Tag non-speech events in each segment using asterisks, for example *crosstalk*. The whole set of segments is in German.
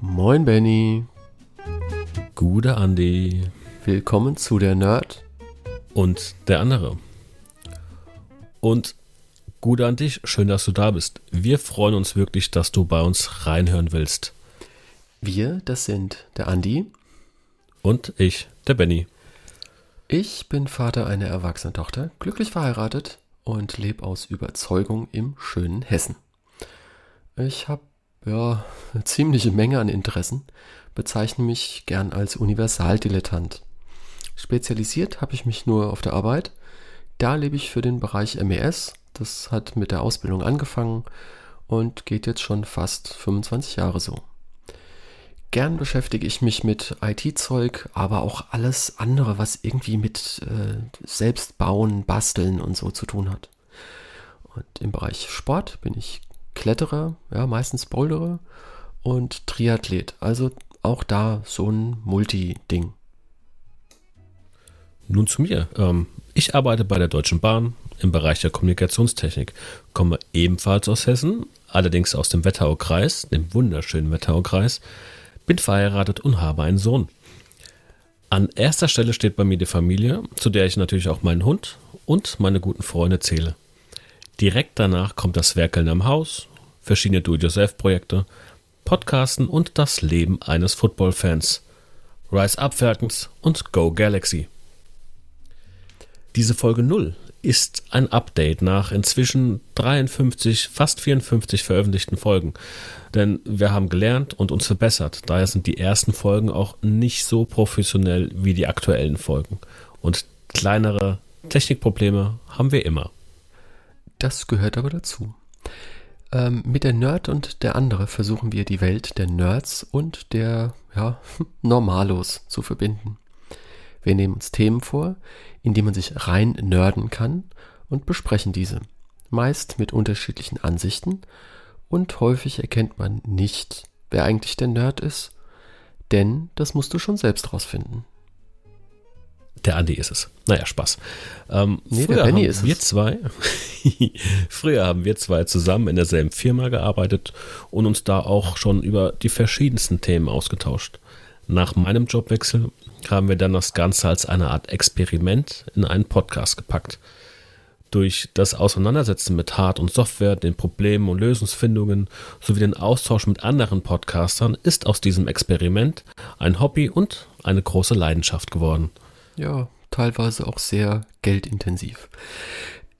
Moin Benny. Gute Andi. Willkommen zu der Nerd. Und der andere. Und Gute an dich, schön, dass du da bist. Wir freuen uns wirklich, dass du bei uns reinhören willst. Wir, das sind der Andi. Und ich, der Benny. Ich bin Vater einer erwachsenen Tochter, glücklich verheiratet und lebe aus Überzeugung im schönen Hessen. Ich habe ja eine ziemliche Menge an Interessen, bezeichne mich gern als Universaldilettant. Spezialisiert habe ich mich nur auf der Arbeit. Da lebe ich für den Bereich MES, das hat mit der Ausbildung angefangen und geht jetzt schon fast 25 Jahre so. Gern beschäftige ich mich mit IT-Zeug, aber auch alles andere, was irgendwie mit äh, Selbstbauen, Basteln und so zu tun hat. Und im Bereich Sport bin ich Kletterer, ja, meistens Boulderer und Triathlet. Also auch da so ein Multi-Ding. Nun zu mir. Ähm, ich arbeite bei der Deutschen Bahn im Bereich der Kommunikationstechnik, komme ebenfalls aus Hessen, allerdings aus dem Wetteraukreis, dem wunderschönen Wetteraukreis, bin verheiratet und habe einen Sohn. An erster Stelle steht bei mir die Familie, zu der ich natürlich auch meinen Hund und meine guten Freunde zähle. Direkt danach kommt das Werkeln am Haus, verschiedene Do-it-yourself-Projekte, Podcasten und das Leben eines Football-Fans. Rise Up Falcons und Go Galaxy. Diese Folge 0 ist ein Update nach inzwischen 53, fast 54 veröffentlichten Folgen. Denn wir haben gelernt und uns verbessert. Daher sind die ersten Folgen auch nicht so professionell wie die aktuellen Folgen. Und kleinere Technikprobleme haben wir immer. Das gehört aber dazu. Ähm, mit der Nerd und der andere versuchen wir die Welt der Nerds und der ja, *laughs* Normalos zu verbinden. Wir nehmen uns Themen vor, in die man sich rein nörden kann und besprechen diese, meist mit unterschiedlichen Ansichten und häufig erkennt man nicht, wer eigentlich der Nerd ist, denn das musst du schon selbst rausfinden. Der Andi ist es. Naja, Spaß. Ähm, nee, der Benny ist wir es. zwei. *laughs* früher haben wir zwei zusammen in derselben Firma gearbeitet und uns da auch schon über die verschiedensten Themen ausgetauscht. Nach meinem Jobwechsel haben wir dann das Ganze als eine Art Experiment in einen Podcast gepackt. Durch das Auseinandersetzen mit Hard- und Software, den Problemen und Lösungsfindungen sowie den Austausch mit anderen Podcastern ist aus diesem Experiment ein Hobby und eine große Leidenschaft geworden. Ja, teilweise auch sehr geldintensiv.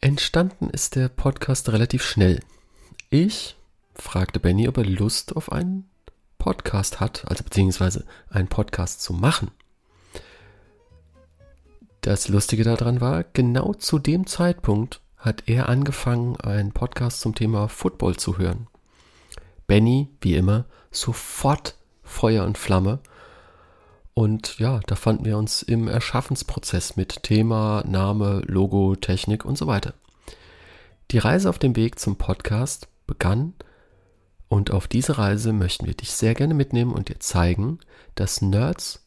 Entstanden ist der Podcast relativ schnell. Ich fragte Benny, ob er Lust auf einen Podcast hat, also beziehungsweise einen Podcast zu machen. Das Lustige daran war, genau zu dem Zeitpunkt hat er angefangen, einen Podcast zum Thema Football zu hören. Benny, wie immer, sofort Feuer und Flamme. Und ja, da fanden wir uns im Erschaffensprozess mit Thema, Name, Logo, Technik und so weiter. Die Reise auf dem Weg zum Podcast begann und auf diese Reise möchten wir dich sehr gerne mitnehmen und dir zeigen, dass Nerds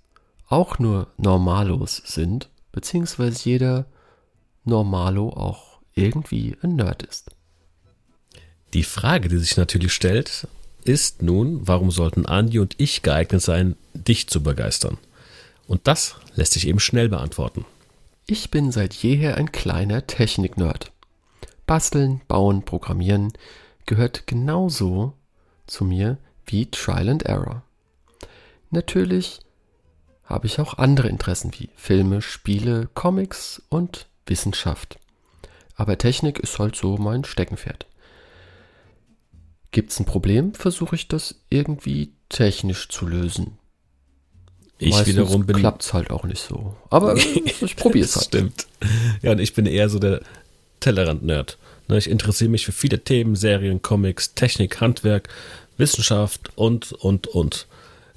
auch nur Normalos sind, beziehungsweise jeder Normalo auch irgendwie ein Nerd ist. Die Frage, die sich natürlich stellt, ist nun, warum sollten Andi und ich geeignet sein, dich zu begeistern? Und das lässt sich eben schnell beantworten. Ich bin seit jeher ein kleiner Technik-Nerd. Basteln, bauen, programmieren gehört genauso zu mir wie Trial and Error. Natürlich habe ich auch andere Interessen wie Filme, Spiele, Comics und Wissenschaft. Aber Technik ist halt so mein Steckenpferd. Gibt es ein Problem, versuche ich das irgendwie technisch zu lösen. Ich Meistens wiederum bin. Klappt es halt auch nicht so. Aber *laughs* ich probiere es halt. Stimmt. Ja, und ich bin eher so der Tellerrand-Nerd. Ne, ich interessiere mich für viele Themen, Serien, Comics, Technik, Handwerk, Wissenschaft und, und, und.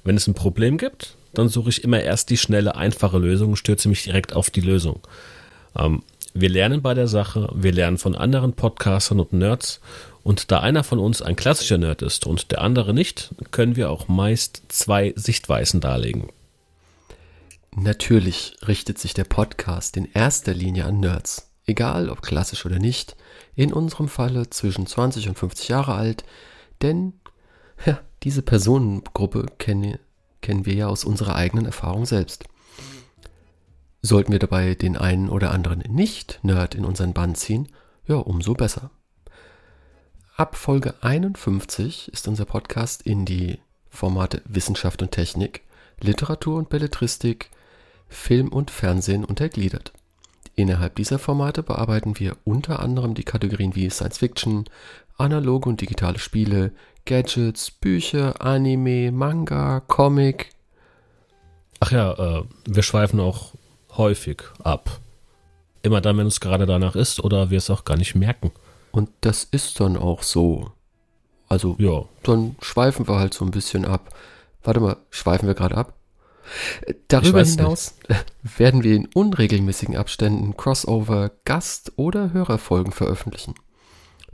Wenn es ein Problem gibt, dann suche ich immer erst die schnelle, einfache Lösung und stürze mich direkt auf die Lösung. Ähm, wir lernen bei der Sache, wir lernen von anderen Podcastern und Nerds und da einer von uns ein klassischer Nerd ist und der andere nicht, können wir auch meist zwei Sichtweisen darlegen. Natürlich richtet sich der Podcast in erster Linie an Nerds egal ob klassisch oder nicht, in unserem Falle zwischen 20 und 50 Jahre alt, denn ja, diese Personengruppe kennen, kennen wir ja aus unserer eigenen Erfahrung selbst. Sollten wir dabei den einen oder anderen Nicht-Nerd in unseren Bann ziehen, ja, umso besser. Ab Folge 51 ist unser Podcast in die Formate Wissenschaft und Technik, Literatur und Belletristik, Film und Fernsehen untergliedert. Innerhalb dieser Formate bearbeiten wir unter anderem die Kategorien wie Science Fiction, analoge und digitale Spiele, Gadgets, Bücher, Anime, Manga, Comic. Ach ja, äh, wir schweifen auch häufig ab. Immer dann, wenn es gerade danach ist oder wir es auch gar nicht merken. Und das ist dann auch so. Also, Ja, dann schweifen wir halt so ein bisschen ab. Warte mal, schweifen wir gerade ab? Darüber hinaus *laughs* werden wir in unregelmäßigen Abständen Crossover, Gast- oder Hörerfolgen veröffentlichen.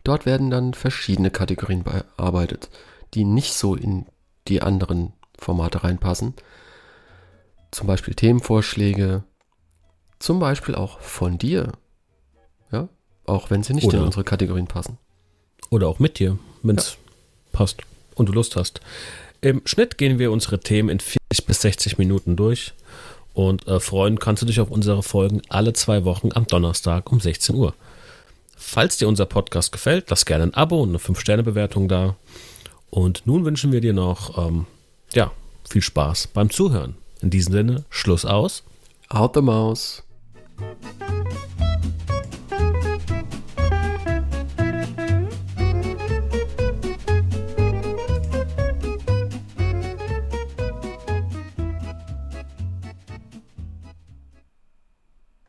Dort werden dann verschiedene Kategorien bearbeitet, die nicht so in die anderen Formate reinpassen. Zum Beispiel Themenvorschläge, zum Beispiel auch von dir. Ja, auch wenn sie nicht in Oder- unsere Kategorien passen. oder auch mit dir, wenn es passt und du Lust hast. Im Schnitt gehen wir unsere Themen in 40 bis 60 Minuten durch und äh, freuen kannst du dich auf unsere Folgen alle zwei Wochen am Donnerstag um 16 Uhr. Falls dir unser Podcast gefällt, lass gerne ein Abo und eine 5-Sterne-Bewertung da. Und nun wünschen wir dir noch ähm, ja, viel Spaß beim Zuhören. In diesem Sinne, Schluss aus. Out the mouse.